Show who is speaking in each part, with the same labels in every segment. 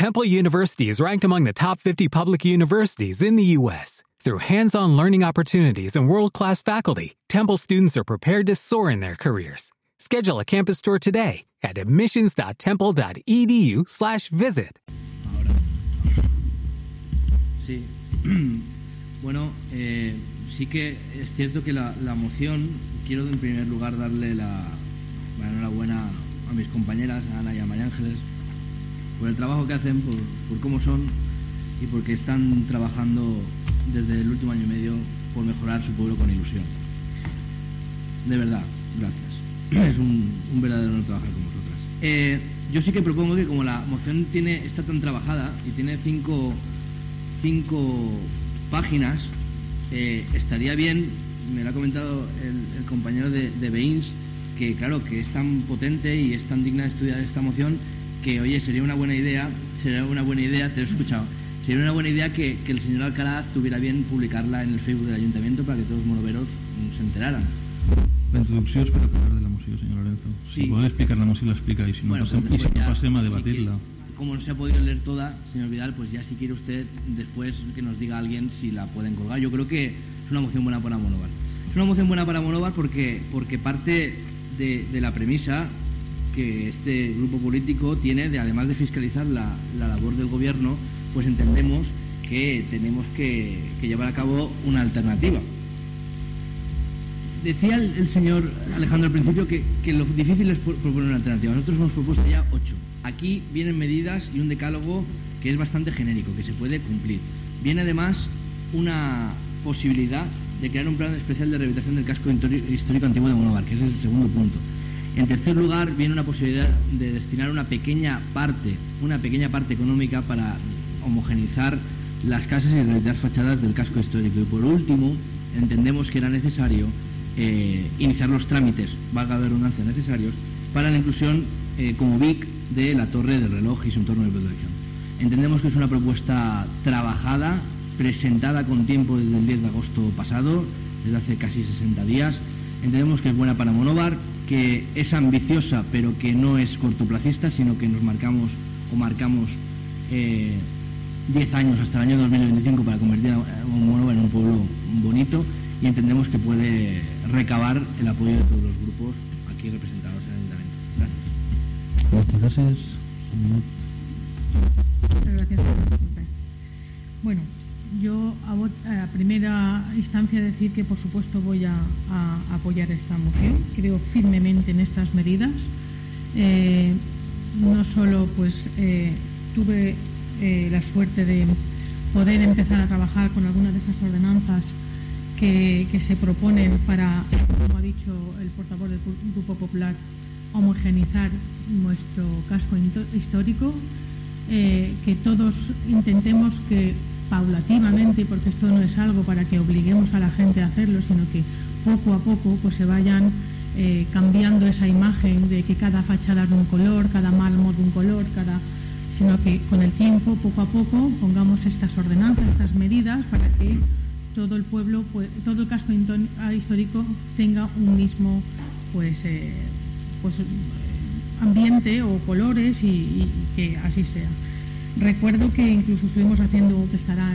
Speaker 1: Temple University is ranked among the top 50 public universities in the U.S. Through hands-on learning opportunities and world-class faculty, Temple students are prepared to soar in their careers. Schedule a campus tour today at admissions.temple.edu/visit.
Speaker 2: Sí. bueno, eh, sí que es cierto que la, la, moción, quiero en primer lugar darle la, la enhorabuena a mis compañeras, Ana y a María Ángeles, por el trabajo que hacen, por, cómo son y porque están trabajando desde el último año y medio por mejorar su pueblo con ilusión. De verdad, gracias. Es un, verdadero honor trabajar con vosotras. Eh, yo sí que propongo que como la moción tiene, está tan trabajada y tiene cinco, cinco páginas, eh, estaría bien, me lo ha comentado el, el compañero de, de Beins, que claro, que es tan potente y es tan digna de estudiar esta moción, que oye, sería una buena idea, sería una buena idea, te he escuchado, sería una buena idea que, que, el señor Alcalá tuviera bien publicarla en el Facebook del Ayuntamiento para que todos los monoveros se enteraran.
Speaker 3: La introducció és per a parlar de la moció, senyor Lorenzo.
Speaker 2: Sí.
Speaker 3: Si vol explicar la moció, la explica, y si no,
Speaker 2: Bueno,
Speaker 3: pasem,
Speaker 2: pues
Speaker 3: y si no
Speaker 2: ya,
Speaker 3: pasem a
Speaker 2: sí
Speaker 3: debatirla.
Speaker 2: que, como no se ha podido leer toda, señor Vidal, pues ya si quiere usted después que nos diga alguien si la pueden colgar. Yo creo que es una moción buena para Monóvar. Es una moción buena para Monóvar porque, porque parte de, de la premisa que este grupo político tiene de, además de fiscalizar la, la labor del gobierno, pues entendemos que tenemos que, llevar a cabo una alternativa. Decía el, señor Alejandro al principio que, que lo difícil es pro- proponer una alternativa. Nosotros hemos propuesto ya ocho. Aquí vienen medidas y un decálogo que es bastante genérico, que se puede cumplir. Viene además una posibilidad de crear un plan especial de rehabilitación del casco histórico antiguo de Monóvar, que es el segundo punto. En tercer lugar, viene una posibilidad de destinar una pequeña parte, una pequeña parte económica para homogeneizar las casas y rehabilitar fachadas del casco histórico. Y por último, entendemos que era necesario eh, iniciar los trámites, valga la redundancia, necesarios para la inclusión eh, como BIC de la torre del reloj y su entorno de protección. Entendemos que es una propuesta trabajada, presentada con tiempo desde el 10 de agosto pasado, desde hace casi 60 días. Entendemos que es buena para Monóvar, que es ambiciosa, pero que no es cortoplacista, sino que nos marcamos o marcamos eh, 10 años hasta el año 2025 para convertir a Monóvar en un pueblo bonito y entendemos que puede recabar el apoyo de todos los grupos aquí representados en el Ayuntamiento. Gracias.
Speaker 4: Muchas gracias, señor presidente. Bueno, yo a, primera instancia decir que por supuesto voy a, apoyar esta moción. Creo firmemente en estas medidas. Eh, no solo pues eh, tuve eh, la suerte de poder empezar a trabajar con algunas de esas ordenanzas que, se proponen para, como ha dicho el portavoz del Grupo Popular, homogeneizar nuestro casco histórico, que todos intentemos que paulativamente, porque esto no es algo para que obliguemos a la gente a hacerlo, sino que poco a poco pues se vayan eh, cambiando esa imagen de que cada fachada es de un color, cada mármol de un color, cada sino que con el tiempo, poco a poco, pongamos estas ordenanzas, estas medidas para que todo el pueblo, pues, todo el casco ah, histórico tenga un mismo pues, eh, pues, eh, ambiente o colores y que así sea. Recuerdo que incluso estuvimos haciendo, que estará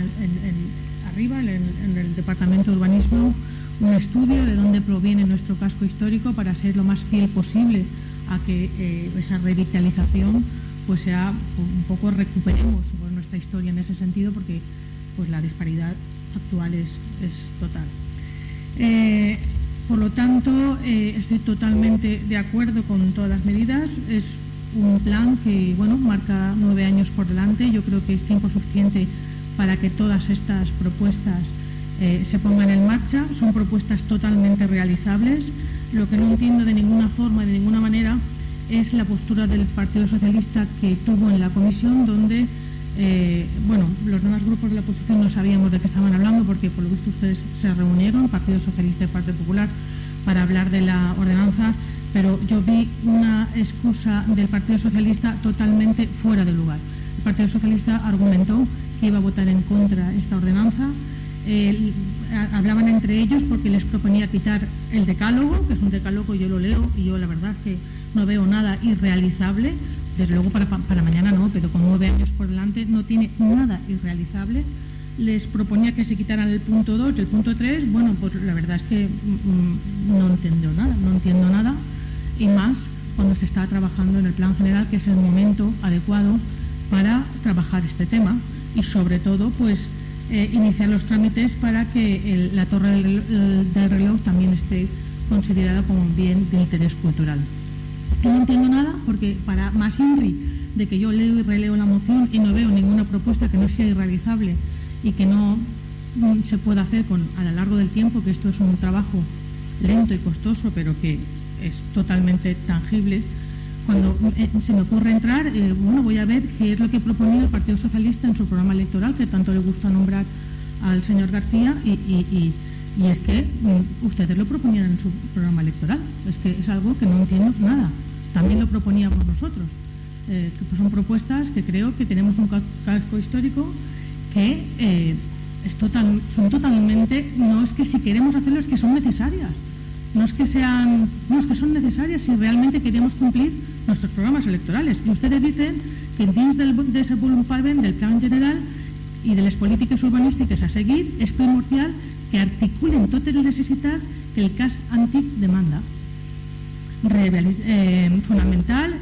Speaker 4: arriba, en, el Departamento de Urbanismo, un estudio de dónde proviene nuestro casco histórico para ser lo más fiel posible a que eh, esa revitalización pues sea un poco recuperemos pues, nuestra historia en ese sentido porque pues la disparidad actual es, total. Eh, por lo tanto, eh, estoy totalmente de acuerdo con todas las medidas. Un plan que, bueno, marca nueve años por delante. Yo creo que es tiempo suficiente para que todas estas propuestas eh, se pongan en marcha. Son propuestas totalmente realizables. Lo que no entiendo de ninguna forma, de ninguna manera, es la postura del Partido Socialista que tuvo en la comisión, donde, eh, bueno, los demás grupos de la oposición no sabíamos de qué estaban hablando, porque por lo visto ustedes se reunieron, Partido Socialista y Partido Popular, para hablar de la ordenanza, pero yo vi una excusa del Partido Socialista totalmente fuera de lugar. El Partido Socialista argumentó que iba a votar en contra esta ordenanza. Hablaban entre ellos porque les proponía quitar el decálogo, que es un decálogo, yo lo leo y yo la verdad es que no veo nada irrealizable, desde luego para, para mañana no, pero con nueve años por delante no tiene nada irrealizable. Les proponía que se quitaran el punto 2 y el punto 3. Bueno, pues la verdad es que mm, no entiendo nada, no entiendo nada. Y más cuando se está trabajando en el plan general, que es el momento adecuado para trabajar este tema y sobre todo pues eh, iniciar los trámites para que la torre del, del reloj también esté considerada como un bien de interés cultural. No entiendo nada porque para más INRI de que yo leo y releo la moción y no veo ninguna propuesta que no sea irrealizable y que no se pueda hacer con, a lo largo del tiempo, que esto es un trabajo lento y costoso, pero que es totalmente tangible. Cuando eh, se me ocurre entrar, eh, bueno, voy a ver qué es lo que proponía el Partido Socialista en su programa electoral, que tanto le gusta nombrar al señor García, y es que mm, ustedes lo proponían en su programa electoral. Es que es algo que no entiendo nada también lo proponíamos nosotros. Eh, que son propuestas que creo que tenemos un casco histórico que eh, es total, son totalmente, no es que si queremos hacerlo, que son necesarias. No es que sean, no es que son necesarias si realmente queremos cumplir nuestros programas electorales. Y ustedes dicen que dins del desenvolupament del plan general y de las políticas urbanísticas a seguir es primordial que articulen todas las necesidades que el CAS antic demanda eh, fundamental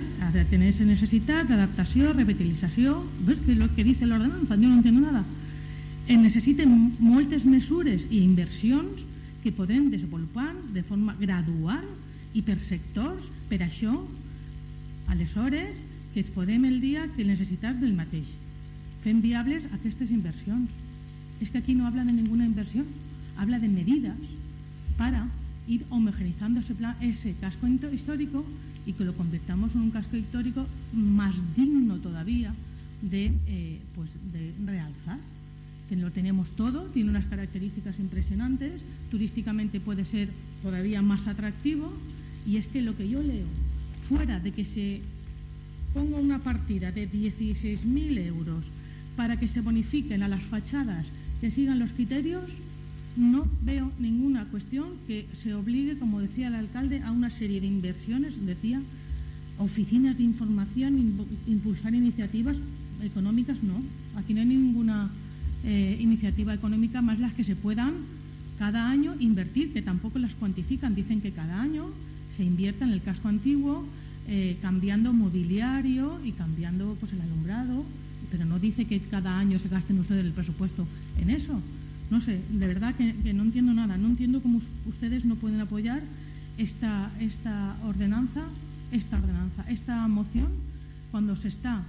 Speaker 4: tener esa necesidad de adaptación, revitalització, ves que lo que dice l'ordenança, yo no entiendo nada. Eh, necessiten moltes mesures i inversions que podem desenvolupar de forma gradual i per sectors, per això, aleshores, que es podem el dia que necessitats del mateix. Fem viables aquestes inversions. És que aquí no habla de ninguna inversió, habla de medidas para ir homogenizando ese, plan, ese casco histórico y que lo convirtamos en un casco histórico más digno todavía de, eh, pues de realzar. Que lo tenemos todo, tiene unas características impresionantes, turísticamente puede ser todavía más atractivo y es que lo que yo leo, fuera de que se ponga una partida de 16.000 euros para que se bonifiquen a las fachadas que sigan los criterios, no veo ninguna cuestión que se obligue, como decía el alcalde, a una serie de inversiones, decía, oficinas de información, impulsar iniciativas económicas, no. Aquí no hay ninguna eh, iniciativa económica más las que se puedan cada año invertir, que tampoco las cuantifican. Dicen que cada año se invierta en el casco antiguo, eh, cambiando mobiliario y cambiando pues, el alumbrado, pero no dice que cada año se gasten ustedes el presupuesto en eso. No sé, de verdad que, no entiendo nada. No entiendo cómo ustedes no pueden apoyar esta, esta ordenanza, esta ordenanza, esta moción, cuando se está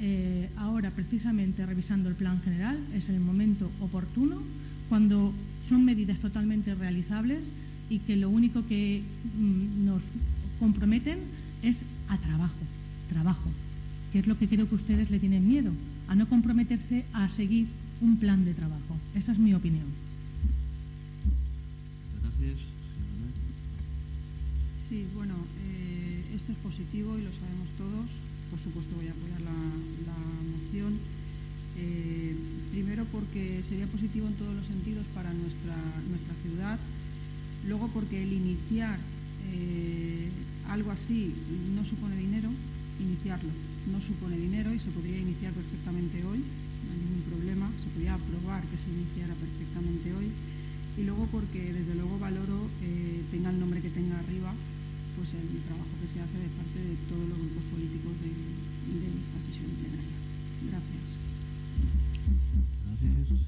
Speaker 4: eh, ahora precisamente revisando el plan general, es el momento oportuno, cuando son medidas totalmente realizables y que lo único que mm, nos comprometen es a trabajo, trabajo, que es lo que creo que ustedes le tienen miedo, a no comprometerse a seguir un plan de trabajo. Esa es mi opinión.
Speaker 3: Gracias.
Speaker 5: Sí, bueno, eh, esto es positivo y lo sabemos todos. Por supuesto voy a apoyar la, moción. Eh, primero porque sería positivo en todos los sentidos para nuestra, nuestra ciudad. Luego porque el iniciar eh, algo así no supone dinero, iniciarlo no supone dinero y se podría iniciar perfectamente hoy no hay ningún problema, se podía aprobar que se iniciara perfectamente hoy y luego porque desde luego valoro, eh, tenga el nombre que tenga arriba, pues el trabajo que se hace de parte de todos los grupos políticos de, esta sesión plenaria. Gracias.
Speaker 3: Gracias.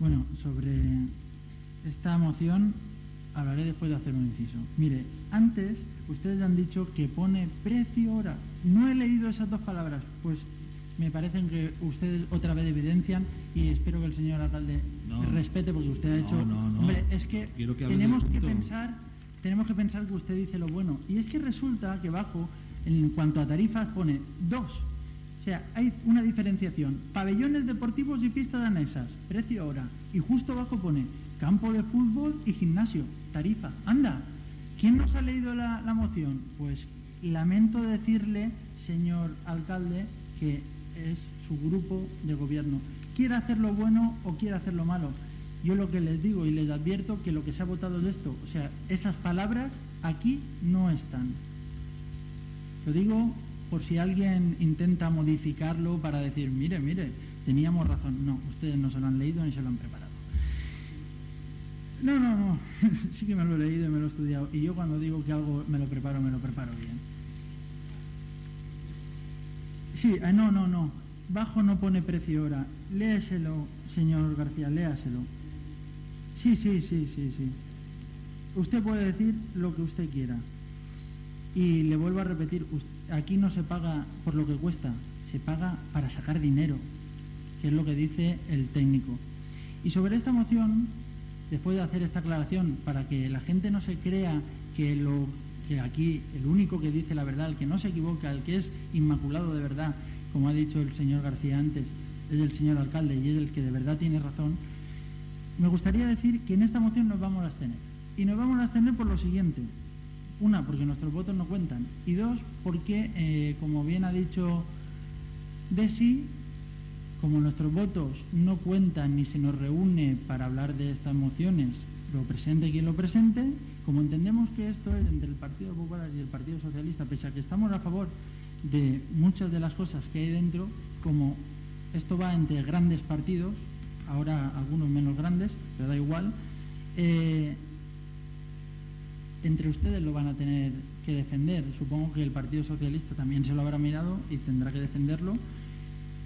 Speaker 6: Bueno, sobre esta moción hablaré después de hacer un inciso. Mire, antes ustedes han dicho que pone precio hora. No he leído esas dos palabras, pues me parecen que ustedes otra vez evidencian y espero que el señor alcalde respete porque usted ha hecho hombre es que, tenemos que pensar tenemos que pensar que usted dice lo bueno y es que resulta que bajo en cuanto a tarifas pone dos o sea hay una diferenciación pabellones deportivos y pistas anexas precio hora y justo abajo pone campo de fútbol y gimnasio tarifa anda ¿quién nos ha leído la, la moción? pues lamento decirle señor alcalde que es su grupo de gobierno. Quiere hacer lo bueno o quiere hacer lo malo. Yo lo que les digo y les advierto que lo que se ha votado de esto, o sea, esas palabras aquí no están. Lo digo por si alguien intenta modificarlo para decir, mire, mire, teníamos razón. No, ustedes no se lo han leído ni se lo han preparado. No, no, no. sí que me lo he leído y me lo he estudiado. Y yo cuando digo que algo me lo preparo, me lo preparo bien. Sí, ah, no, no, no. Bajo no pone precio hora. Léaselo, señor García, léaselo. Sí, sí, sí, sí, sí. Usted puede decir lo que usted quiera. Y le vuelvo a repetir, aquí no se paga por lo que cuesta, se paga para sacar dinero, que es lo que dice el técnico. Y sobre esta moción, después de hacer esta aclaración, para que la gente no se crea que lo que aquí el único que dice la verdad, el que no se equivoca, el que es inmaculado de verdad, como ha dicho el señor García antes, es el señor alcalde y es el que de verdad tiene razón, me gustaría decir que en esta moción nos vamos a abstener. Y nos vamos a abstener por lo siguiente. Una, porque nuestros votos no cuentan. Y dos, porque, eh, como bien ha dicho Desi, como nuestros votos no cuentan ni se nos reúne para hablar de estas mociones, lo presente quien lo presente, como entendemos que esto es entre el Partido Popular y el Partido Socialista, pese a que estamos a favor de muchas de las cosas que hay dentro, como esto va entre grandes partidos, ahora algunos menos grandes, pero da igual, eh, entre ustedes lo van a tener que defender. Supongo que el Partido Socialista también se lo habrá mirado y tendrá que defenderlo,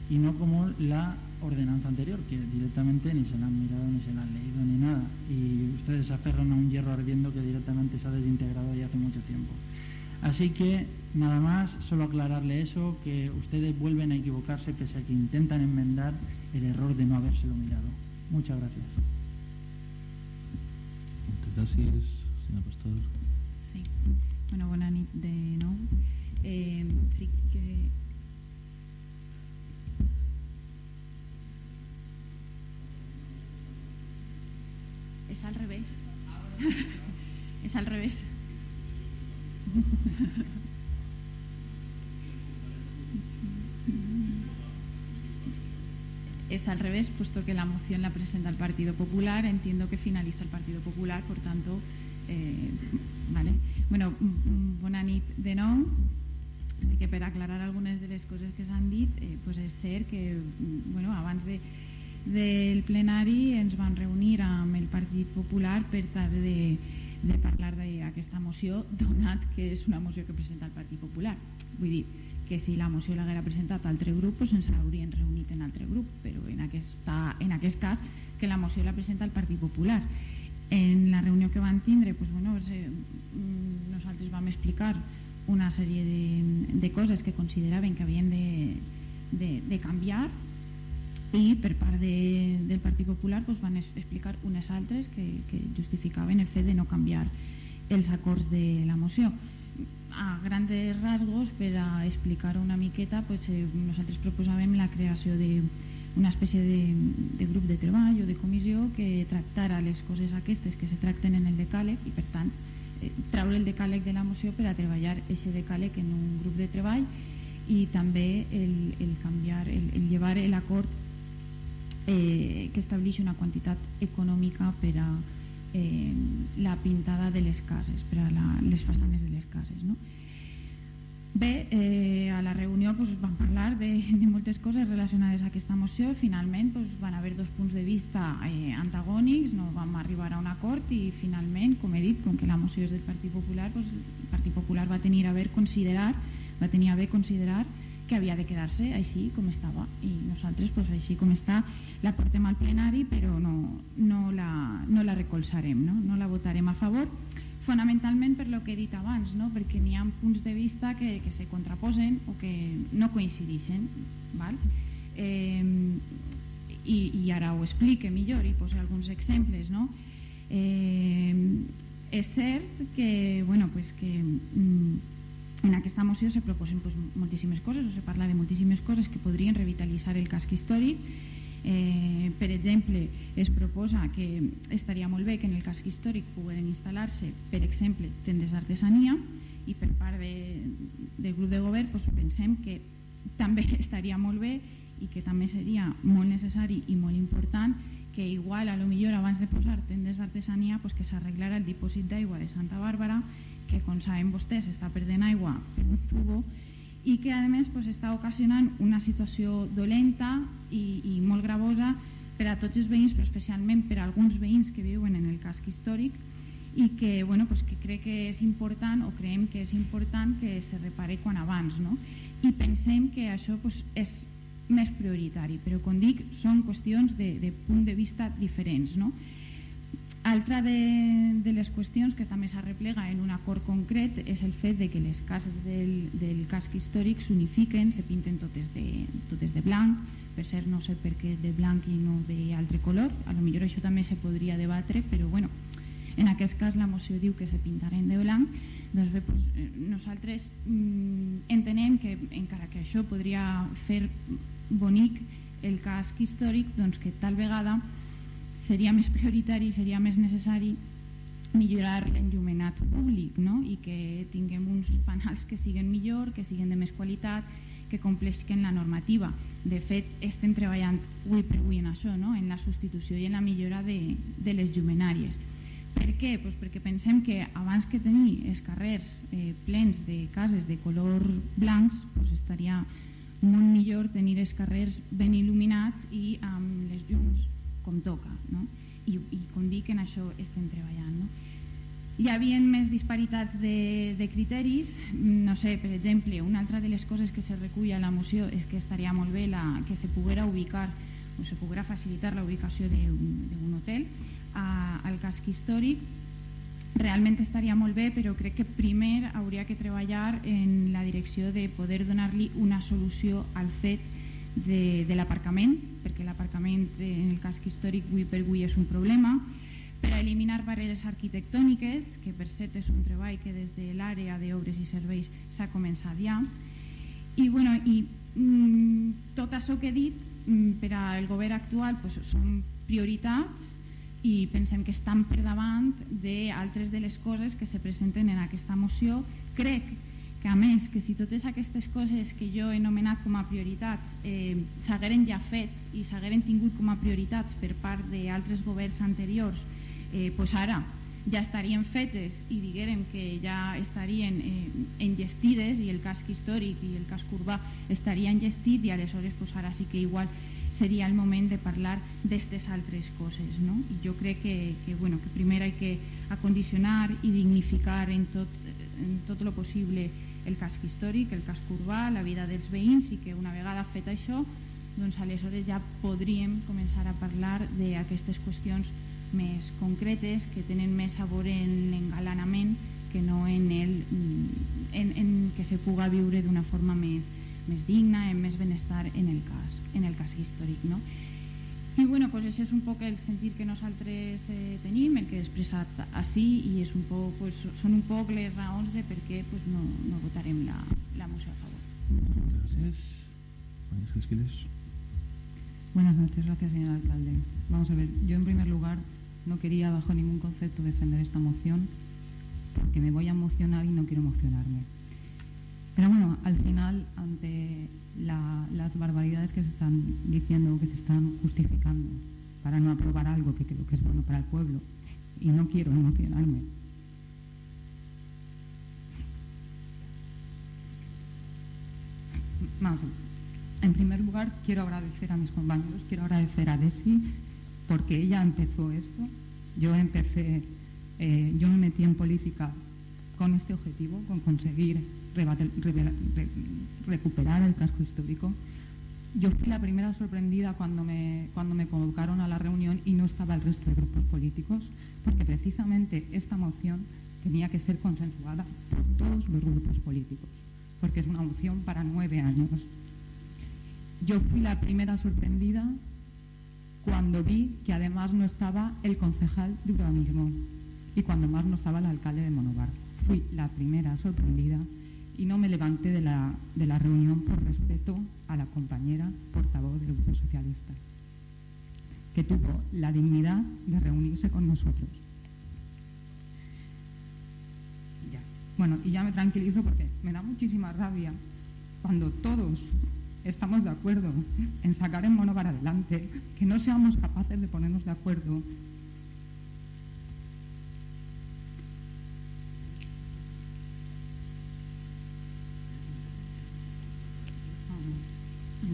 Speaker 6: y no como la ordenanza anterior, que directamente ni se la han mirado, ni se la han leído, ni nada. Y ustedes se aferran a un hierro ardiendo que directamente se ha desintegrado ya hace mucho tiempo. Así que nada más, solo aclararle eso, que ustedes vuelven a equivocarse pese a que intentan enmendar el error de no habérselo mirado. Muchas gracias.
Speaker 3: Muchas gracias, señor pastor.
Speaker 7: Sí, bueno, buena nit de nou. Eh, sí que es al revés. es al revés. es al revés, puesto que la moción la presenta el Partido Popular, entiendo que finaliza el Partido Popular, por tanto, eh, vale. Bueno, bona nit de nou. Así que per aclarar algunes de les coses que s'han dit, eh, pues és cert que bueno, abans de, del plenari ens van reunir amb el Partit Popular per tal de, de parlar d'aquesta moció, donat que és una moció que presenta el Partit Popular. Vull dir, que si la moció l'haguera presentat altre grup doncs ens haurien reunit en altre grup però en, aquesta, en aquest cas que la moció la presenta el Partit Popular. En la reunió que van tindre doncs, bueno, eh, nosaltres vam explicar una sèrie de, de coses que consideraven que havien de, de, de canviar i per part de, del Partit Popular doncs, van explicar unes altres que, que justificaven el fet de no canviar els acords de la moció a grandes rasgos, per a explicar una miqueta, pues, eh, nosaltres proposàvem la creació d'una espècie de, de grup de treball o de comissió que tractara les coses aquestes que se tracten en el decàleg i, per tant, eh, traure el decàleg de la moció per a treballar aquest decàleg en un grup de treball i també el, el canviar, el, el llevar l'acord eh, que estableix una quantitat econòmica per a eh, la pintada de les cases, per a la, les façanes de les cases. No? Bé, eh, a la reunió pues, vam parlar de, de moltes coses relacionades a aquesta moció. Finalment pues, van haver dos punts de vista eh, antagònics, no vam arribar a un acord i finalment, com he dit, com que la moció és del Partit Popular, pues, el Partit Popular va tenir a ver considerar, va tenir a bé considerar que havia de quedar-se així com estava i nosaltres pues, així com està la portem al plenari però no, no, la, no la recolzarem, no? no la votarem a favor fonamentalment per lo que he dit abans, no? perquè n'hi ha punts de vista que, que se contraposen o que no coincideixen. Val? Eh, i, I ara ho explique millor i poso alguns exemples. No? Eh, és cert que, bueno, pues que mm, en aquesta moció se proposen pues, moltíssimes coses o se parla de moltíssimes coses que podrien revitalitzar el casc històric. Eh, per exemple es proposa que estaria molt bé que en el casc històric pogueren instal·lar-se per exemple tendes d'artesania i per part de, del grup de govern pues, pensem que també estaria molt bé i que també seria molt necessari i molt important que igual a lo millor abans de posar tendes d'artesania pues, que s'arreglara el dipòsit d'aigua de Santa Bàrbara que com saben vostès està perdent aigua per un tubo i que a més pues, està ocasionant una situació dolenta i, i molt gravosa per a tots els veïns, però especialment per a alguns veïns que viuen en el casc històric i que, bueno, pues, que crec que és important o creiem que és important que se repare quan abans no? i pensem que això pues, és més prioritari però com dic són qüestions de, de punt de vista diferents no? Altra de, de les qüestions que també s'arreplega en un acord concret és el fet de que les cases del, del casc històric s'unifiquen, se pinten totes de, totes de blanc, per cert no sé per què de blanc i no d'altre color, a lo millor això també se podria debatre, però bueno, en aquest cas la moció diu que se pintaren de blanc, doncs bé, eh, nosaltres mm, entenem que encara que això podria fer bonic el casc històric, doncs que tal vegada seria més prioritari, seria més necessari millorar l'enllumenat públic no? i que tinguem uns fanals que siguen millor, que siguen de més qualitat, que compleixen la normativa. De fet, estem treballant avui per avui en això, no? en la substitució i en la millora de, de les llumenàries. Per què? Pues perquè pensem que abans que tenir els carrers eh, plens de cases de color blancs, pues estaria molt millor tenir els carrers ben il·luminats i amb les llums com toca no? I, i com dic en això estem treballant no? hi havia més disparitats de, de criteris no sé, per exemple, una altra de les coses que se recull a la moció és que estaria molt bé la, que se poguera ubicar o se poguera facilitar la ubicació d'un hotel a, al casc històric realment estaria molt bé però crec que primer hauria que treballar en la direcció de poder donar-li una solució al fet de, de l'aparcament, perquè l'aparcament en el casc històric avui per avui és un problema, per a eliminar barreres arquitectòniques, que per cert és un treball que des de l'àrea d'obres i serveis s'ha començat ja, i, bueno, i mm, tot això que he dit mm, per al govern actual pues, són prioritats i pensem que estan per davant d'altres de les coses que se presenten en aquesta moció. Crec que a més que si totes aquestes coses que jo he anomenat com a prioritats eh, s'hagueren ja fet i s'hagueren tingut com a prioritats per part d'altres governs anteriors eh, pues ara ja estarien fetes i diguérem que ja estarien eh, engestides i el casc històric i el casc urbà estarien engestit i aleshores pues ara sí que igual seria el moment de parlar d'aquestes altres coses no? i jo crec que, que, bueno, que primer hay que acondicionar i dignificar en tot, en tot lo possible el casc històric, el casc urbà, la vida dels veïns i que una vegada fet això doncs aleshores ja podríem començar a parlar d'aquestes qüestions més concretes que tenen més sabor en l'engalanament que no en, el, en, en que se puga viure d'una forma més, més digna, en més benestar en el cas, en el cas històric. No? I bueno, pues això és un poc el sentir que nosaltres eh, tenim, el que he expressat així i és un poc, pues, són un poc les raons de per què pues, no, no votarem la, la moció a favor.
Speaker 3: Gràcies.
Speaker 8: Buenas noches, gracias señor alcalde. Vamos a ver, yo en primer lugar no quería bajo ningún concepto defender esta moción porque me voy a emocionar y no quiero emocionarme. Pero bueno, al final, ante las barbaridades que se están diciendo, que se están justificando para no aprobar algo que creo que es bueno para el pueblo, y no quiero emocionarme. Vamos En primer lugar, quiero agradecer a mis compañeros, quiero agradecer a Desi, porque ella empezó esto. Yo empecé, eh, yo me metí en política con este objetivo, con conseguir recuperar el casco histórico. Yo fui la primera sorprendida cuando me, cuando me convocaron a la reunión y no estaba el resto de grupos políticos, porque precisamente esta moción tenía que ser consensuada por todos los grupos políticos, porque es una moción para nueve años. Yo fui la primera sorprendida cuando vi que además no estaba el concejal de urbanismo y cuando más no estaba el alcalde de Monobar. Fui la primera sorprendida y no me levanté de la, de la reunión por respeto a la compañera portavoz del Grupo Socialista, que tuvo la dignidad de reunirse con nosotros. Ya. Bueno, y ya me tranquilizo porque me da muchísima rabia cuando todos estamos de acuerdo en sacar el mono para adelante, que no seamos capaces de ponernos de acuerdo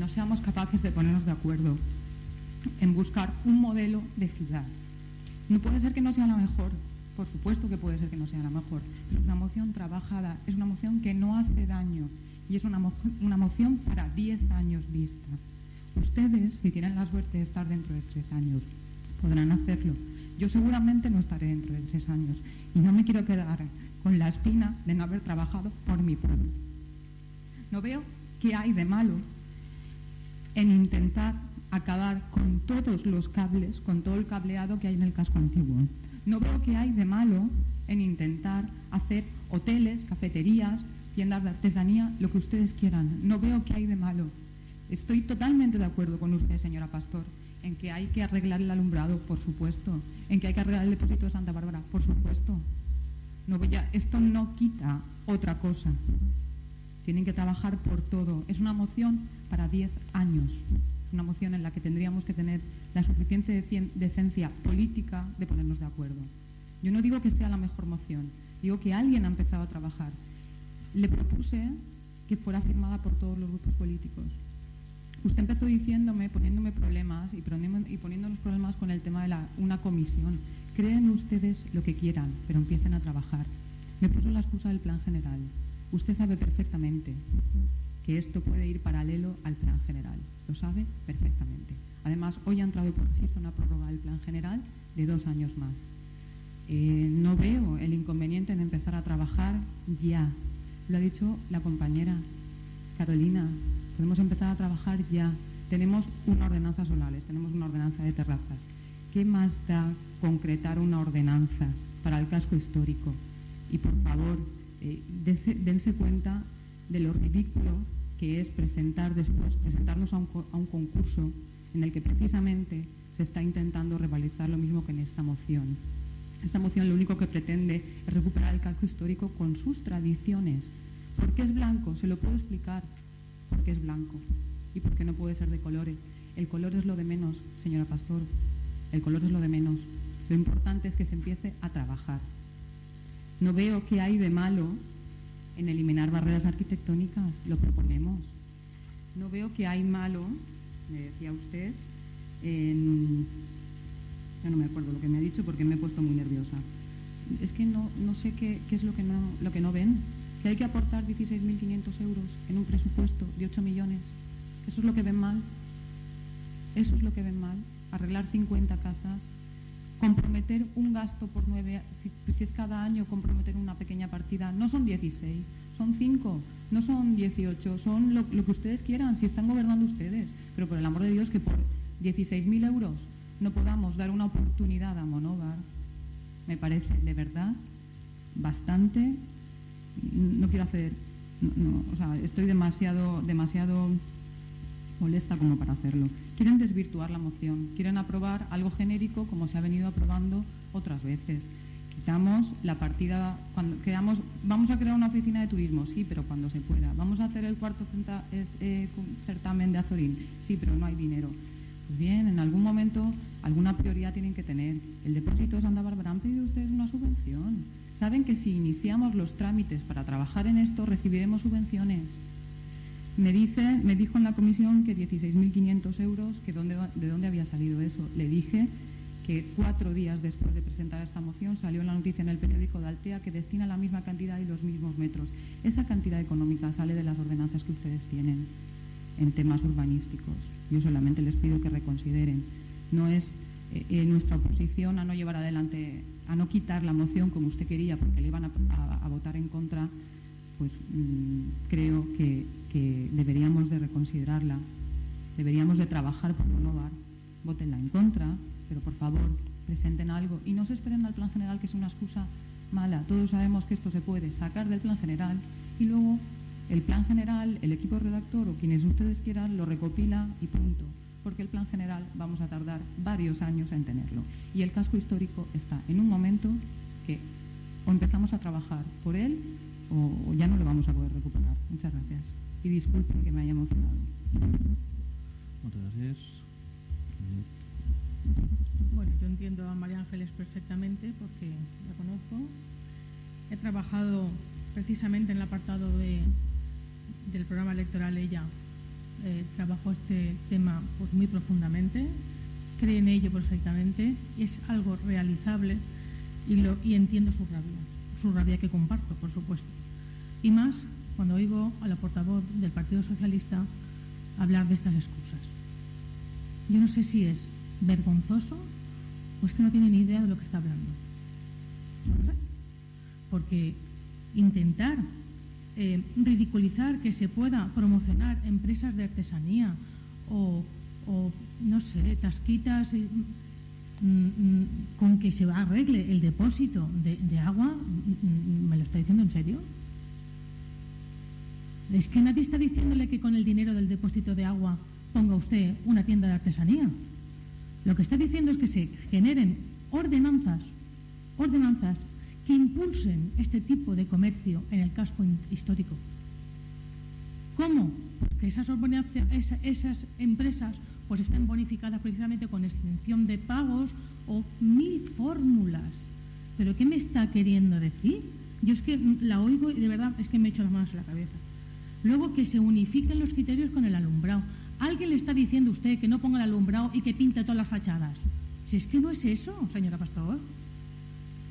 Speaker 8: no seamos capaces de ponernos de acuerdo en buscar un modelo de ciudad. No puede ser que no sea la mejor, por supuesto que puede ser que no sea la mejor, pero es una moción trabajada, es una moción que no hace daño y es una, una moción para 10 años vista. Ustedes, si tienen la suerte de estar dentro de tres años, podrán hacerlo. Yo seguramente no estaré dentro de tres años y no me quiero quedar con la espina de no haber trabajado por mi pueblo. No veo qué hay de malo en intentar acabar con todos los cables, con todo el cableado que hay en el casco antiguo. No veo qué hay de malo en intentar hacer hoteles, cafeterías, tiendas de artesanía, lo que ustedes quieran. No veo qué hay de malo. Estoy totalmente de acuerdo con usted, señora Pastor, en que hay que arreglar el alumbrado, por supuesto, en que hay que arreglar el depósito de Santa Bárbara, por supuesto. No voy esto no quita otra cosa. Tienen que trabajar por todo. Es una moción para 10 años. Es una moción en la que tendríamos que tener la suficiente decencia política de ponernos de acuerdo. Yo no digo que sea la mejor moción, digo que alguien ha empezado a trabajar. Le propuse que fuera firmada por todos los grupos políticos. Usted empezó diciéndome, poniéndome problemas y, poniéndonos problemas con el tema de una comisión. Creen ustedes lo que quieran, pero empiecen a trabajar. Me puso la excusa del plan general. Usted sabe perfectamente que esto puede ir paralelo al plan general. Lo sabe perfectamente. Además, hoy ha entrado por registro una prórroga del plan general de dos años más. Eh, no veo el inconveniente en empezar a trabajar ya. Lo ha dicho la compañera Carolina. Podemos empezar a trabajar ya. Tenemos una ordenanza solares, tenemos una ordenanza de terrazas. ¿Qué más da concretar una ordenanza para el casco histórico? Y por favor, eh, dense, cuenta de lo ridículo que es presentar después, presentarnos a un, concurso en el que precisamente se está intentando revalizar lo mismo que en esta moción. Esta moción lo único que pretende es recuperar el calco histórico con sus tradiciones. ¿Por qué es blanco? Se lo puedo explicar. ¿Por qué es blanco? ¿Y por qué no puede ser de colores? El color es lo de menos, señora Pastor. El color es lo de menos. Lo importante es que se empiece a trabajar. No veo qué hay de malo en eliminar barreras arquitectónicas. Lo proponemos. No veo qué hay malo, me decía usted, en... Ya no me acuerdo lo que me ha dicho porque me he puesto muy nerviosa. Es que no, no sé qué, qué es lo que no, lo que no ven. Que hay que aportar 16.500 euros en un presupuesto de 8 millones. Eso es lo que ven mal. Eso es lo que ven mal arreglar 50 casas, comprometer un gasto por nueve, si, si, es cada año comprometer una pequeña partida, no son 16, son 5, no son 18, son lo, que ustedes quieran, si están gobernando ustedes, pero por el amor de Dios que por 16.000 euros no podamos dar una oportunidad a Monóvar, me parece de verdad bastante, no quiero hacer, no, o sea, estoy demasiado, demasiado molesta como para hacerlo. Quieren desvirtuar la moción, quieren aprobar algo genérico como se ha venido aprobando otras veces. Quitamos la partida, cuando creamos, vamos a crear una oficina de turismo, sí, pero cuando se pueda. Vamos a hacer el cuarto eh, eh, certamen de Azorín, sí, pero no hay dinero. Pues bien, en algún momento alguna prioridad tienen que tener. El depósito de Santa Bárbara han pedido ustedes una subvención. Saben que si iniciamos los trámites para trabajar en esto recibiremos subvenciones. Me, dice, me dijo en la comisión que 16.500 euros, que dónde, de dónde había salido eso. Le dije que cuatro días después de presentar esta moción salió la noticia en el periódico de Altea que destina la misma cantidad y los mismos metros. Esa cantidad económica sale de las ordenanzas que ustedes tienen en temas urbanísticos. Yo solamente les pido que reconsideren. No es eh, eh, nuestra oposición a no llevar adelante, a no quitar la moción como usted quería porque le iban a votar en contra pues mm, creo que, deberíamos de reconsiderarla, deberíamos de trabajar por renovar. Votenla en contra, pero por favor presenten algo y no se esperen al plan general que es una excusa mala. Todos sabemos que esto se puede sacar del plan general y luego el plan general, el equipo redactor o quienes ustedes quieran lo recopila y punto. Porque el plan general vamos a tardar varios años en tenerlo. Y el casco histórico está en un momento que o empezamos a trabajar por él o, ya no lo vamos a poder recuperar. Muchas gracias. Y disculpen que me haya emocionado.
Speaker 3: Muchas gracias.
Speaker 4: Bueno, yo entiendo a María Ángeles perfectamente porque la conozco. He trabajado precisamente en el apartado de, del programa electoral ella eh, trabajó este tema pues, muy profundamente, cree en ello perfectamente, es algo realizable y, lo, y entiendo su rabia, su rabia que comparto, por supuesto. Y más cuando oigo a la portavoz del Partido Socialista hablar de estas excusas. Yo no sé si es vergonzoso o es que no tiene ni idea de lo que está hablando. Porque intentar eh, ridiculizar que se pueda promocionar empresas de artesanía o, no sé, tasquitas mm, mm, con que se arregle el depósito de, de agua, mm, ¿me lo está diciendo en serio? Es que nadie está diciéndole que con el dinero del depósito de agua ponga usted una tienda de artesanía. Lo que está diciendo es que se generen ordenanzas, ordenanzas que impulsen este tipo de comercio en el casco histórico. ¿Cómo? Pues que esas, esas empresas pues estén bonificadas precisamente con exención de pagos o mil fórmulas. ¿Pero qué me está queriendo decir? Yo es que la oigo y de verdad es que me echo las manos en la cabeza. Luego que se unifiquen los criterios con el alumbrado. Alguien le está diciendo a usted que no ponga el alumbrado y que pinte todas las fachadas. Si es que no es eso, señora Pastor.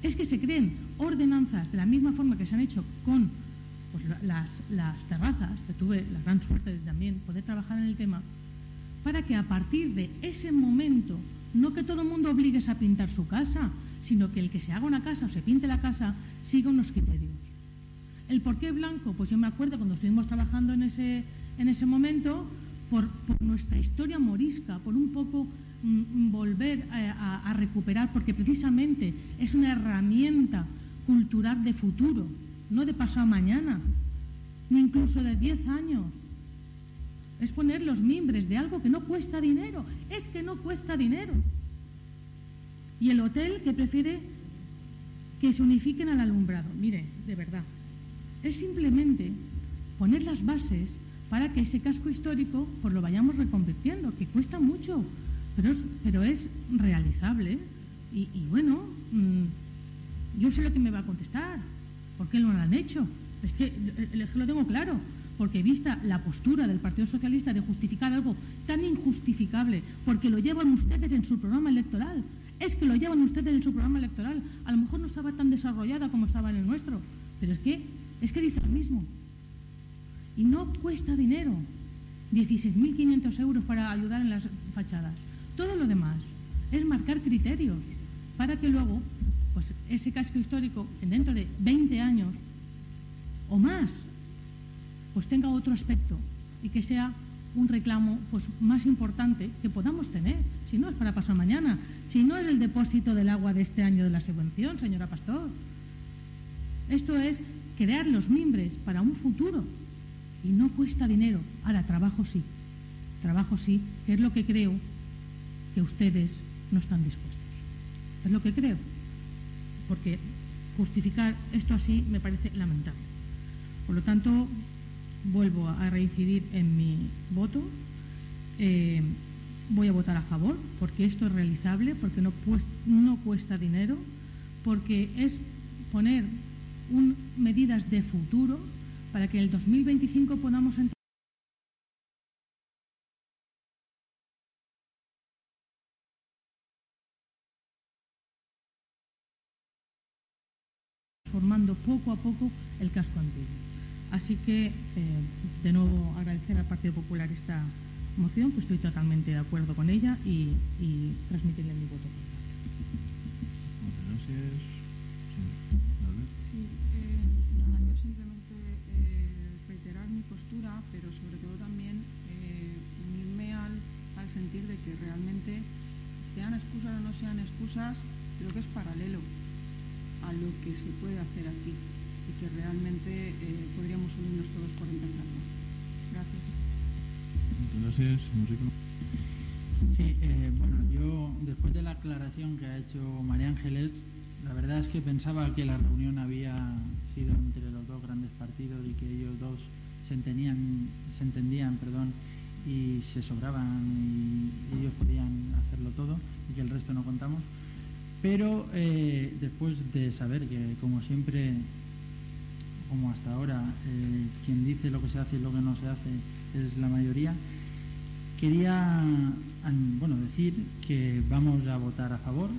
Speaker 4: Es que se creen ordenanzas de la misma forma que se han hecho con pues, las, terrazas, que tuve la gran suerte de también poder trabajar en el tema, para que a partir de ese momento, no que todo el mundo obligues a pintar su casa, sino que el que se haga una casa o se pinte la casa siga unos criterios. ¿El por qué blanco? Pues yo me acuerdo cuando estuvimos trabajando en ese, en ese momento, por, nuestra historia morisca, por un poco mm, volver a, a, recuperar, porque precisamente es una herramienta cultural de futuro, no de pasado mañana, ni incluso de 10 años. Es poner los mimbres de algo que no cuesta dinero, es que no cuesta dinero. Y el hotel que prefiere que se unifiquen al alumbrado. Mire, de verdad, es simplemente poner las bases para que ese casco histórico pues lo vayamos reconvirtiendo, que cuesta mucho, pero es, realizable. Y, bueno, mmm, yo sé lo que me va a contestar. ¿Por qué no lo han hecho? Es que, que lo tengo claro. Porque vista la postura del Partido Socialista de justificar algo tan injustificable, porque lo llevan ustedes en su programa electoral, es que lo llevan ustedes en su programa electoral. A lo mejor no estaba tan desarrollada como estaba en el nuestro, pero es que, es que dice lo mismo. Y no cuesta dinero. 16.500 euros para ayudar en las fachadas. Todo lo demás es marcar criterios para que luego pues, ese casco histórico, dentro de 20 años o más, pues tenga otro aspecto y que sea un reclamo pues, más importante que podamos tener. Si no es para pasar mañana, si no es el depósito del agua de este año de la subvención, señora Pastor. Esto es crear los mimbres para un futuro y no cuesta dinero. Ahora, trabajo sí, trabajo sí, que es lo que creo que ustedes no están dispuestos. Es lo que creo, porque justificar esto así me parece lamentable. Por lo tanto, vuelvo a reincidir en mi voto. Eh, voy a votar a favor porque esto es realizable, porque no, pues, no cuesta dinero, porque es poner un, medidas de futuro para que en el 2025 podamos entrar formando poco a poco el casco antiguo. Así que, eh, de nuevo, agradecer al Partido Popular esta moción, que estoy totalmente de acuerdo con ella y, transmitirle mi voto.
Speaker 3: Gracias.
Speaker 5: Sentir de que realmente, sean excusas o no sean excusas, creo que es paralelo a lo que se puede hacer aquí y que realmente eh, podríamos unirnos todos por empezarlo. Gracias.
Speaker 3: Muchas gracias, Enrico.
Speaker 6: Sí, eh, bueno, yo después de la aclaración que ha hecho María Ángeles, la verdad es que pensaba que la reunión había sido entre los dos grandes partidos y que ellos dos se entendían, se entendían perdón, y se sobraban y ellos podían hacerlo todo y que el resto no contamos. Pero eh, después de saber que, como siempre, como hasta ahora, eh, quien dice lo que se hace y lo que no se hace es la mayoría, quería bueno, decir que vamos a votar a favor.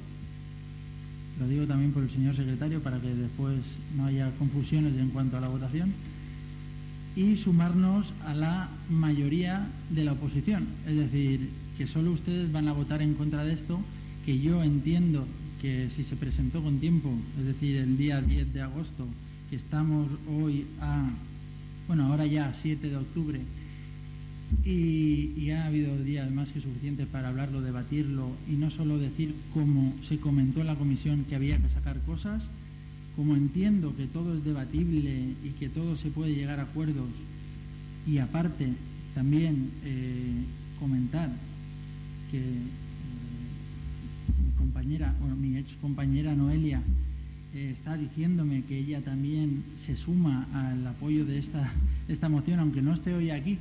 Speaker 6: Lo digo también por el señor secretario para que después no haya confusiones en cuanto a la votación. Y sumarnos a la mayoría de la oposición. Es decir, que solo ustedes van a votar en contra de esto, que yo entiendo que si se presentó con tiempo, es decir, el día 10 de agosto, que estamos hoy a, bueno, ahora ya 7 de octubre, y, ha habido días más que suficientes para hablarlo, debatirlo y no solo decir, como se comentó en la comisión, que había que sacar cosas, como entiendo que todo es debatible y que todo se puede llegar a acuerdos y aparte también eh, comentar que eh, mi compañera, o mi ex compañera Noelia eh, está diciéndome que ella también se suma al apoyo de esta, esta moción, aunque no esté hoy aquí,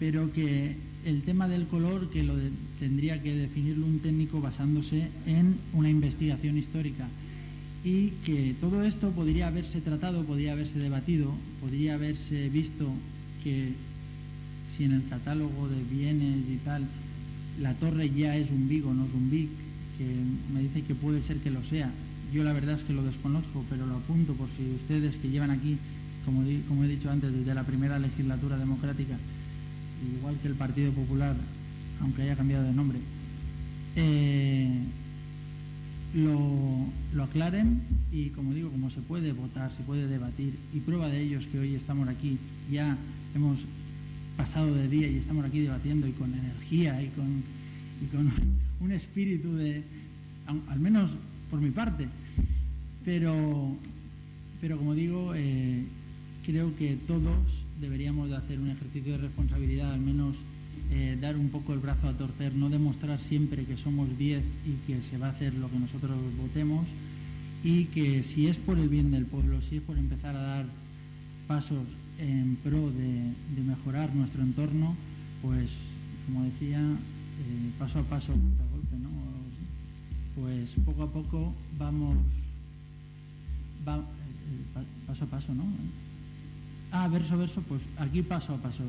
Speaker 6: pero que el tema del color que lo tendría que definirlo un técnico basándose en una investigación histórica y que todo esto podría haberse tratado, podría haberse debatido, podría haberse visto que si en el catálogo de bienes y tal la torre ya es un Vigo, no es un Vic, que me dice que puede ser que lo sea. Yo la verdad es que lo desconozco, pero lo apunto por si ustedes que llevan aquí, como, como he dicho antes, desde la primera legislatura democrática, igual que el Partido Popular, aunque haya cambiado de nombre, eh, lo, lo, aclaren y, como digo, como se puede votar, se puede debatir, y prueba de ello es que hoy estamos aquí, ya hemos pasado de día y estamos aquí debatiendo y con energía y con, y con un espíritu de, al menos por mi parte, pero, pero como digo, eh, creo que todos deberíamos de hacer un ejercicio de responsabilidad, al menos eh, dar un poco el brazo a torcer, no demostrar siempre que somos 10 y que se va a hacer lo que nosotros votemos y que si es por el bien del pueblo, si es por empezar a dar pasos en pro de, mejorar nuestro entorno, pues como decía, eh, paso a paso, pues poco a poco vamos, eh, paso a paso, ¿no? Ah, verso verso, pues aquí paso a paso.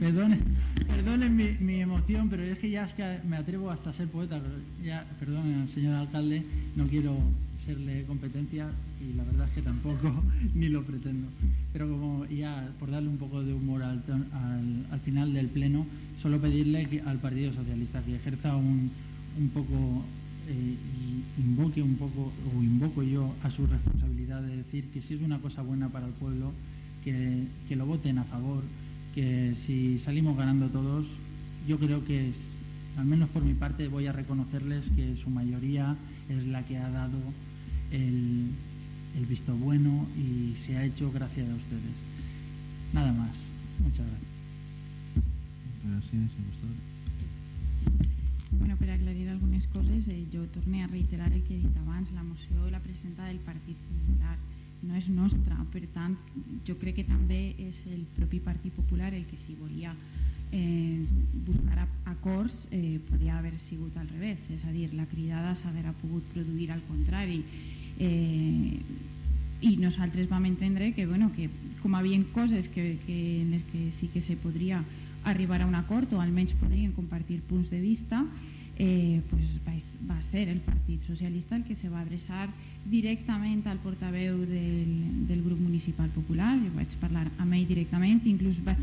Speaker 6: perdonen, perdonen mi, emoción, pero es que ya es que me atrevo hasta a ser poeta. Ya, perdonen, señor alcalde, no quiero serle competencia y la verdad es que tampoco ni lo pretendo. Pero como ya por darle un poco de humor al, al, final del pleno, solo pedirle al Partido Socialista que ejerza un, un poco eh, invoque un poco, o invoco yo a su responsabilidad de decir que si es una cosa buena para el pueblo, que, lo voten a favor, que si salimos ganando todos, yo creo que, al menos por mi parte, voy a reconocerles que su mayoría es la que ha dado el, visto bueno y se ha hecho gracias a ustedes. Nada más. Muchas gracias.
Speaker 3: Gràcies,
Speaker 7: Bueno, per aclarir algunes coses, eh, jo torné a reiterar el que he dit abans, la moció la presenta del Partit Popular no és nostra, per tant jo crec que també és el propi Partit Popular el que si volia eh, buscar acords eh, podria haver sigut al revés, és a dir, la cridada s'haguera pogut produir al contrari. Eh, i nosaltres vam entendre que, bueno, que com havien coses que, que en les que sí que se podria arribar a un acord o almenys podrien compartir punts de vista eh, pues va, ser el Partit Socialista el que se va adreçar directament al portaveu del, del grup municipal popular, jo vaig parlar amb ell directament, inclús vaig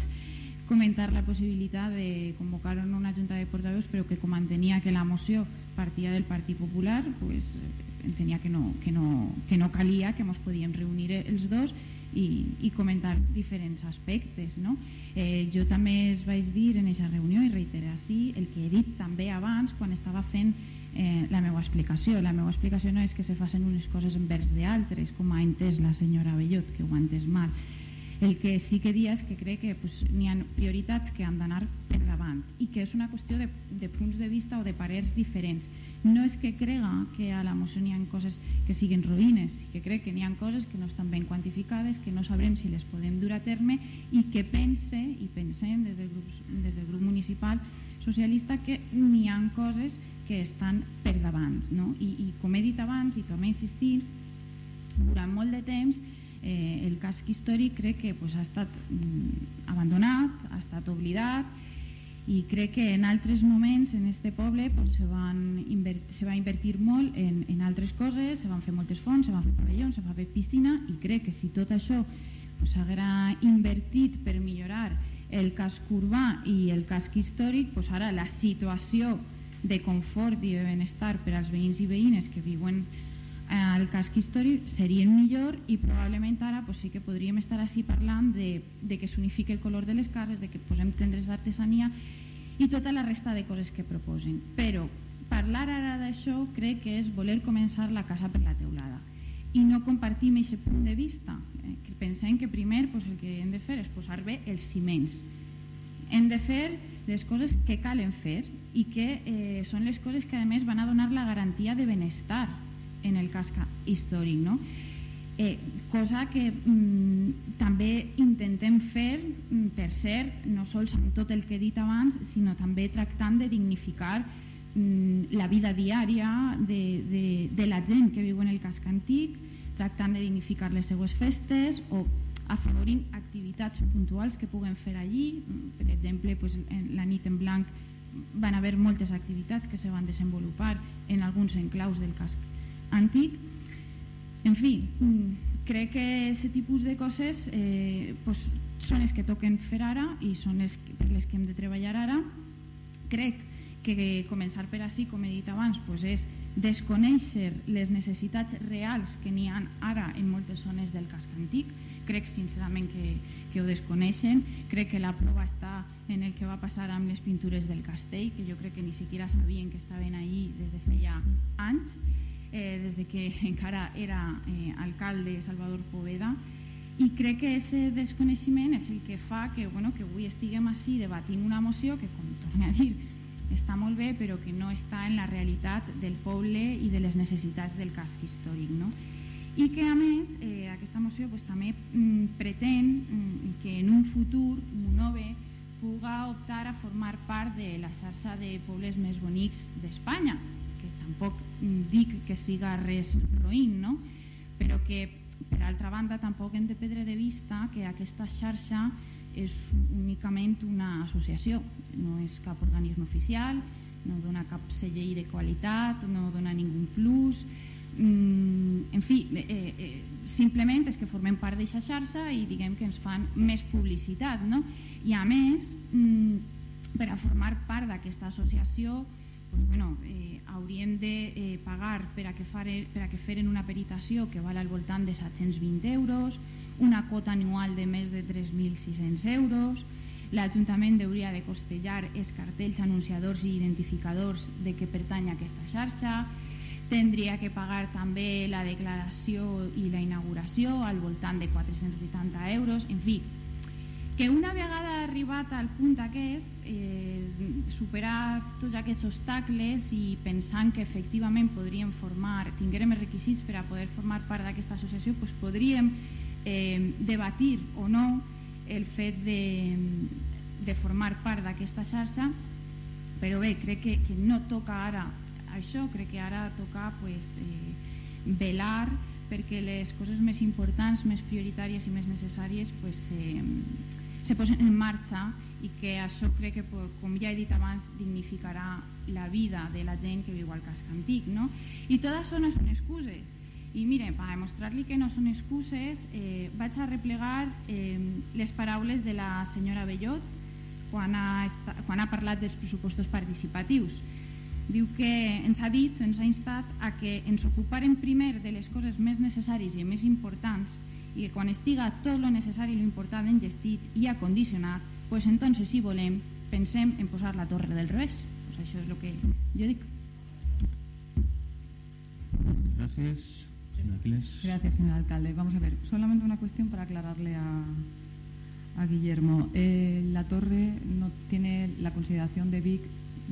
Speaker 7: comentar la possibilitat de convocar una junta de portaveus però que com entenia que la moció partia del Partit Popular pues, entenia que no, que, no, que no calia, que ens podíem reunir els dos i, i comentar diferents aspectes. No? Eh, jo també es vaig dir en aquesta reunió i reiterar sí el que he dit també abans quan estava fent eh, la meva explicació. La meva explicació no és que se facin unes coses envers d'altres, com ha entès la senyora Bellot, que ho ha entès mal. El que sí que dia és que crec que pues, n'hi ha prioritats que han d'anar per davant i que és una qüestió de, de punts de vista o de parers diferents. No és que crega que a la moció n'hi ha coses que siguin ruïnes, que crec que n'hi ha coses que no estan ben quantificades, que no sabrem si les podem dur a terme i que pense i pensem des del grup, des del grup municipal socialista que n'hi ha coses que estan per davant. No? I, I com he dit abans, i a insistir, durant molt de temps eh, el casc històric crec que pues, ha estat mm, abandonat, ha estat oblidat i crec que en altres moments en este poble pues, se, van se va invertir molt en, en altres coses, se van fer moltes fonts, se van fer pavellons, se va fer piscina i crec que si tot això s'haguera pues, invertit per millorar el casc urbà i el casc històric, pues ara la situació de confort i de benestar per als veïns i veïnes que viuen al casc històric serien millor i probablement ara pues, sí que podríem estar així parlant de, de que s'unifique el color de les cases, de que posem tendres d'artesania i tota la resta de coses que proposen. Però parlar ara d'això crec que és voler començar la casa per la teulada i no compartim aquest punt de vista. Eh? Pensem que primer pues, el que hem de fer és posar bé els ciments. Hem de fer les coses que calen fer i que eh, són les coses que a més van a donar la garantia de benestar en el casc històric, no? Eh, cosa que mm, també intentem fer, mm, per cert, no sols amb tot el que he dit abans, sinó també tractant de dignificar mm, la vida diària de, de, de la gent que viu en el casc antic, tractant de dignificar les seues festes o afavorint activitats puntuals que puguen fer allí. Mm, per exemple, pues, en la nit en blanc van haver moltes activitats que se van desenvolupar en alguns enclaus del casc antic. En fi, mm, crec que aquest tipus de coses eh, pues, són les que toquen fer ara i són les, per les que hem de treballar ara. Crec que començar per així, com he dit abans, pues és desconèixer les necessitats reals que n'hi ha ara en moltes zones del casc antic. Crec sincerament que, que ho desconeixen. Crec que la prova està en el que va passar amb les pintures del castell, que jo crec que ni siquiera sabien que estaven ahí des de feia anys eh, des de que encara era eh, alcalde Salvador Poveda i crec que aquest desconeixement és el que fa que, bueno, que avui estiguem així debatint una moció que, com torno a dir, està molt bé però que no està en la realitat del poble i de les necessitats del casc històric. No? I que a més eh, aquesta moció pues, també mm, pretén mm, que en un futur Monove puga optar a formar part de la xarxa de pobles més bonics d'Espanya tampoc dic que siga res roïn, no? però que per altra banda tampoc hem de perdre de vista que aquesta xarxa és únicament una associació, no és cap organisme oficial, no dona cap celler de qualitat, no dona ningú plus, mm, en fi, eh, eh, simplement és que formem part d'aquesta xarxa i diguem que ens fan més publicitat, no? I a més, mm, per a formar part d'aquesta associació pues, bueno, eh, hauríem de eh, pagar per a, que fare, per a que feren una peritació que val al voltant de 720 euros, una quota anual de més de 3.600 euros, l'Ajuntament hauria de costellar els cartells anunciadors i identificadors de què pertany a aquesta xarxa, tindria que pagar també la declaració i la inauguració al voltant de 480 euros, en fi, que una vegada arribat al punt aquest, eh, superar tots aquests obstacles i pensant que efectivament podríem formar, tinguérem els requisits per a poder formar part d'aquesta associació, doncs podríem eh, debatir o no el fet de, de formar part d'aquesta xarxa, però bé, crec que, que no toca ara això, crec que ara toca pues, eh, velar perquè les coses més importants, més prioritàries i més necessàries pues, eh, se posen en marxa i que això crec que, com ja he dit abans, dignificarà la vida de la gent que viu al casc antic. No? I tot això no són excuses. I mire, per demostrar-li que no són excuses, eh, vaig a replegar eh, les paraules de la senyora Bellot quan ha, quan ha parlat dels pressupostos participatius. Diu que ens ha dit, ens ha instat a que ens ocuparem primer de les coses més necessàries i més importants i que quan estiga tot lo necessari i lo important engestit i acondicionat, pues entonces si volem pensem en posar la torre del revés. Pues això és el que jo dic.
Speaker 3: Gracias, señor Aquiles.
Speaker 8: Gracias, señor alcalde. Vamos a ver, solamente una cuestión para aclararle a, a Guillermo. Eh, la torre no tiene la consideración de Vic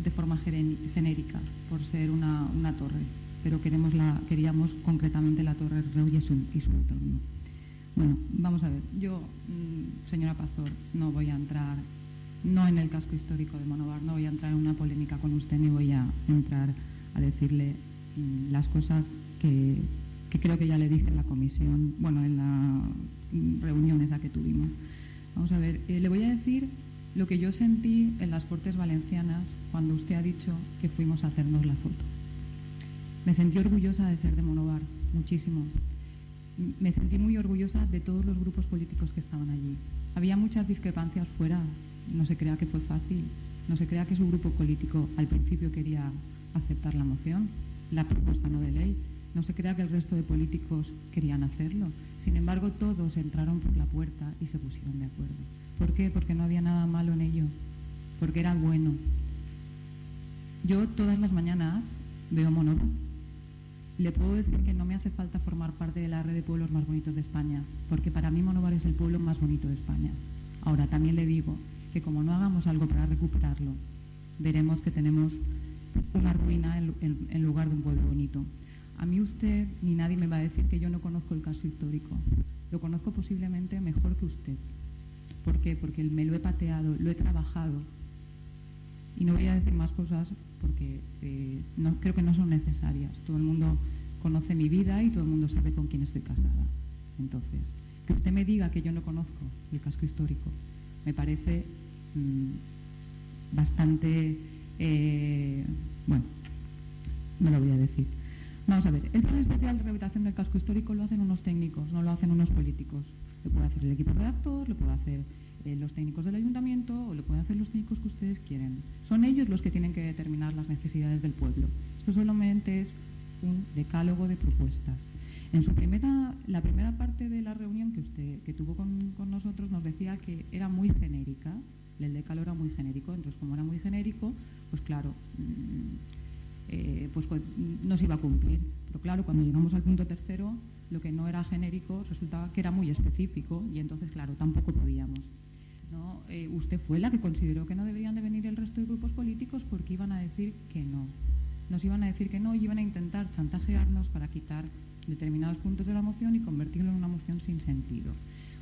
Speaker 8: de forma genérica, por ser una, una torre, pero queremos la, queríamos concretamente la torre Reu y su, y su entorno. Bueno, vamos a ver, yo, mm, señora Pastor, no voy a entrar, no en el casco histórico de Monovar, no voy a entrar en una polémica con usted ni voy a entrar a decirle mm, las cosas que, creo que ya le dije en la comisión, bueno, en la mm, reunión esa que tuvimos. Vamos a ver, eh, le voy a decir lo que yo sentí en las Cortes Valencianas cuando usted ha dicho que fuimos a hacernos la foto. Me sentí orgullosa de ser de Monovar, muchísimo. Me sentí muy orgullosa de todos los grupos políticos que estaban allí. Había muchas discrepancias fuera, no se crea que fue fácil, no se crea que su grupo político al principio quería aceptar la moción, la propuesta no de ley, no se crea que el resto de políticos querían hacerlo. Sin embargo, todos entraron por la puerta y se pusieron de acuerdo. ¿Por qué? Porque no había nada malo en ello, porque era bueno. Yo todas las mañanas veo Monoro. Le puedo decir que no me hace falta formar parte de la red de pueblos más bonitos de España, porque para mí Monóvar es el pueblo más bonito de España. Ahora, también le digo que como no hagamos algo para recuperarlo, veremos que tenemos una ruina en, lugar de un pueblo bonito. A mí usted ni nadie me va a decir que yo no conozco el caso histórico. Lo conozco posiblemente mejor que usted. ¿Por qué? Porque me lo he pateado, lo he trabajado. Y no voy a decir más cosas porque eh, no, creo que no son necesarias. Todo el mundo conoce mi vida y todo el mundo sabe con quién estoy casada. Entonces, que usted me diga que yo no conozco el casco histórico me parece mm, bastante eh, bueno, no lo voy a decir. Vamos a ver, el plan especial de rehabilitación del casco histórico lo hacen unos técnicos, no lo hacen unos políticos. Lo puede hacer el equipo redactor, lo puede hacer los técnicos del ayuntamiento o lo pueden hacer los técnicos que ustedes quieren. Son ellos los que tienen que determinar las necesidades del pueblo. Esto solamente es un decálogo de propuestas. En su primera, la primera parte de la reunión que usted que tuvo con, con nosotros nos decía que era muy genérica, el decálogo era muy genérico, entonces como era muy genérico, pues claro, mm, eh, pues no se iba a cumplir. Pero claro, cuando llegamos al punto tercero, lo que no era genérico resultaba que era muy específico y entonces, claro, tampoco podíamos. ¿No? Eh, usted fue la que consideró que no deberían de venir el resto de grupos políticos porque iban a decir que no. Nos iban a decir que no y iban a intentar chantajearnos para quitar determinados puntos de la moción y convertirlo en una moción sin sentido.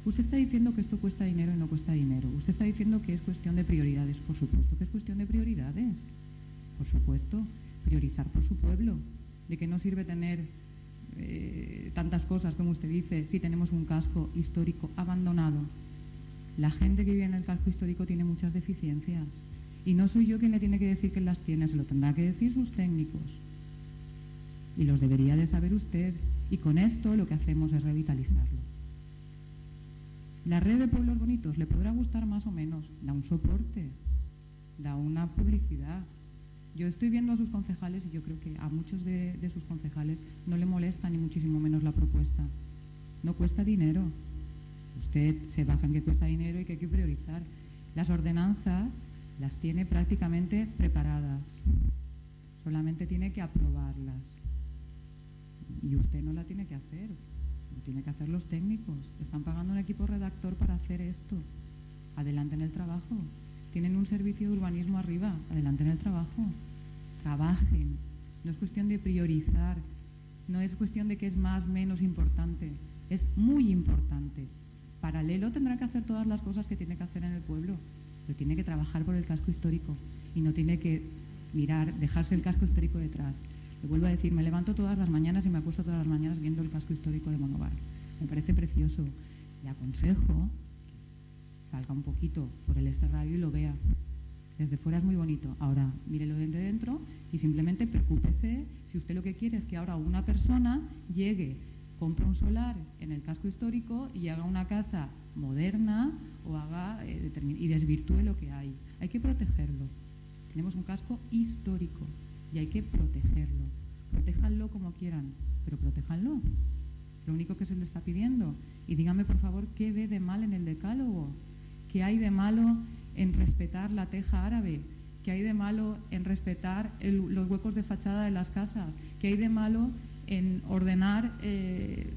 Speaker 8: Usted está diciendo que esto cuesta dinero y no cuesta dinero. Usted está diciendo que es cuestión de prioridades. Por supuesto que es cuestión de prioridades. Por supuesto. Priorizar por su pueblo. De que no sirve tener eh, tantas cosas, como usted dice, si tenemos un casco histórico abandonado. La gente que vive en el casco histórico tiene muchas deficiencias. Y no soy yo quien le tiene que decir que las tiene, se lo tendrá que decir sus técnicos. Y los debería de saber usted. Y con esto lo que hacemos es revitalizarlo. La red de pueblos bonitos le podrá gustar más o menos, da un soporte, da una publicidad. Yo estoy viendo a sus concejales y yo creo que a muchos de, sus concejales no le molesta ni muchísimo menos la propuesta. No cuesta dinero. Usted se basa en que cuesta dinero y que hay que priorizar. Las ordenanzas las tiene prácticamente preparadas. Solamente tiene que aprobarlas. Y usted no la tiene que hacer. Lo tienen que hacer los técnicos. Están pagando un equipo redactor para hacer esto. Adelante en el trabajo. Tienen un servicio de urbanismo arriba. Adelante en el trabajo. Trabajen. No es cuestión de priorizar. No es cuestión de que es más, menos importante. Es muy importante. Paralelo tendrá que hacer todas las cosas que tiene que hacer en el pueblo. Pero tiene que trabajar por el casco histórico. Y no tiene que mirar, dejarse el casco histórico detrás vuelvo a decir, me levanto todas las mañanas y me acuesto todas las mañanas viendo el casco histórico de Monobar. Me parece precioso. Le aconsejo que salga un poquito por el este radio y lo vea. Desde fuera es muy bonito. Ahora, mírelo desde dentro y simplemente preocúpese si usted lo que quiere es que ahora una persona llegue, compre un solar en el casco histórico y haga una casa moderna o haga eh, y desvirtúe lo que hay. Hay que protegerlo. Tenemos un casco histórico y hay que protegerlo. Protéjanlo como quieran, pero protéjanlo. Lo único que se le está pidiendo. Y dígame, por favor, ¿qué ve de mal en el decálogo? ¿Qué hay de malo en respetar la teja árabe? ¿Qué hay de malo en respetar los huecos de fachada de las casas? ¿Qué hay de malo en ordenar eh,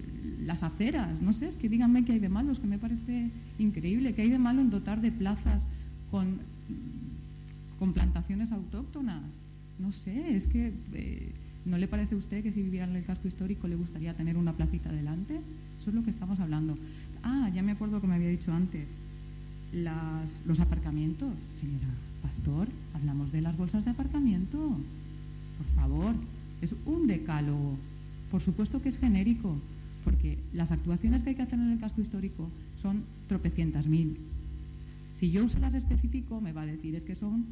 Speaker 8: las aceras? No sé, es que díganme qué hay de malo, es que me parece increíble. ¿Qué hay de malo en dotar de plazas con, con plantaciones autóctonas? no sé, es que eh, ¿no le parece a usted que si viviera en el casco histórico le gustaría tener una placita delante? Eso es lo que estamos hablando. Ah, ya me acuerdo que me había dicho antes. los aparcamientos. Señora Pastor, hablamos de las bolsas de aparcamiento. Por favor, es un decálogo. Por supuesto que es genérico, porque las actuaciones que hay que hacer en el casco histórico son tropecientas mil. Si yo se las especifico, me va a decir es que son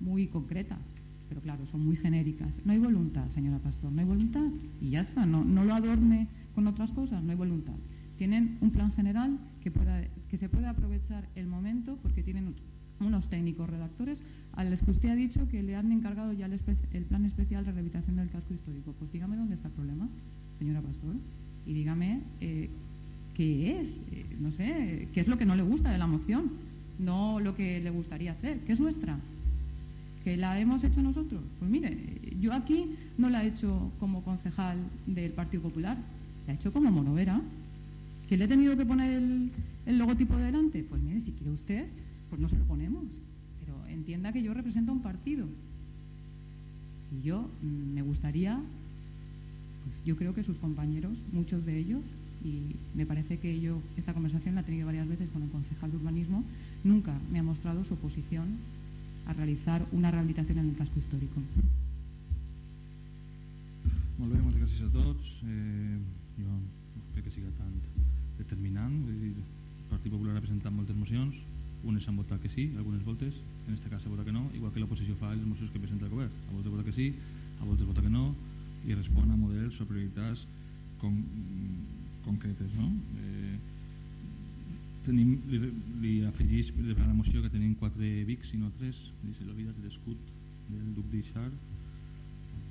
Speaker 8: muy concretas, pero claro, son muy genéricas. No hay voluntad, señora Pastor, no hay voluntad y ya está, no, no lo adorne con otras cosas, no hay voluntad. Tienen un plan general que, pueda, que se puede aprovechar el momento porque tienen unos técnicos redactores a los que usted ha dicho que le han encargado ya el, el, plan especial de rehabilitación del casco histórico. Pues dígame dónde está el problema, señora Pastor, y dígame eh, qué es, eh, no sé, qué es lo que no le gusta de la moción, no lo que le gustaría hacer, que es nuestra, que la hemos hecho nosotros. Pues mire, yo aquí no la he hecho como concejal del Partido Popular, la he hecho como monovera. ¿Que le he tenido que poner el, el logotipo delante? Pues mire, si quiere usted, pues no se lo ponemos. Pero entienda que yo represento a un partido. Y yo mm, me gustaría, pues yo creo que sus compañeros, muchos de ellos, y me parece que yo esta conversación la he tenido varias veces con el concejal de urbanismo, nunca me ha mostrado su oposición a realizar una rehabilitación en el casco histórico.
Speaker 3: Molt bé, moltes gràcies a tots. Eh, no crec que siga tan determinant. Vull dir, el Partit Popular ha presentat moltes unes han votat que sí, algunes voltes, en aquest cas s'ha votat que no, igual que l'oposició fa les mocions que presenta el govern. A voltes vota que sí, a voltes vota que no, i respon a models o prioritats con, concretes. No? Eh, tenim, li, li afegís de la moció que tenim quatre Vics i no tres, se l'oblida l'escut del Duc d'Ixart,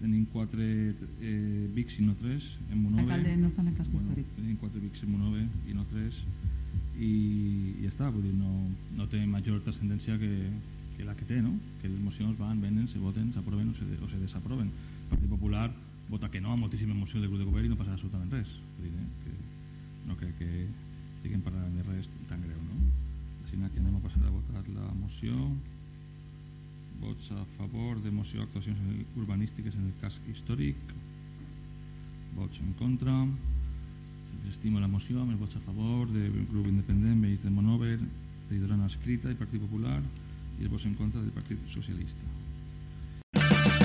Speaker 3: tenim quatre eh, Vics i no tres en Monove.
Speaker 8: No està en el casco
Speaker 3: bueno,
Speaker 8: històric.
Speaker 3: Tenim quatre Vics en Monove i no tres i, i ja està, vull dir, no, no té major transcendència que, que la que té, no? que les mocions van, venen, se voten, s'aproven o, se, o se desaproven. El Partit Popular vota que no a moltíssimes mocions del grup de govern i no passa absolutament res. Vull dir, eh? que no crec que estiguem parlant de res tan greu, no? Així que anem a passar a votar la moció. Vots a favor de moció actuacions urbanístiques en el cas històric. Vots en contra. S'estima la moció amb els vots a favor del grup independent, Veïs de Monover, Regidora escrita i Partit Popular i els vots en contra del Partit Socialista.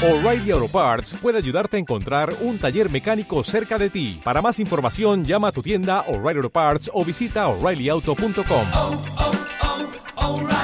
Speaker 9: O'Reilly Auto Parts puede ayudarte a encontrar un taller mecánico cerca de ti. Para más información, llama a tu tienda O'Reilly Auto Parts o visita oreillyauto.com.
Speaker 10: Oh, oh, oh, O'Reilly.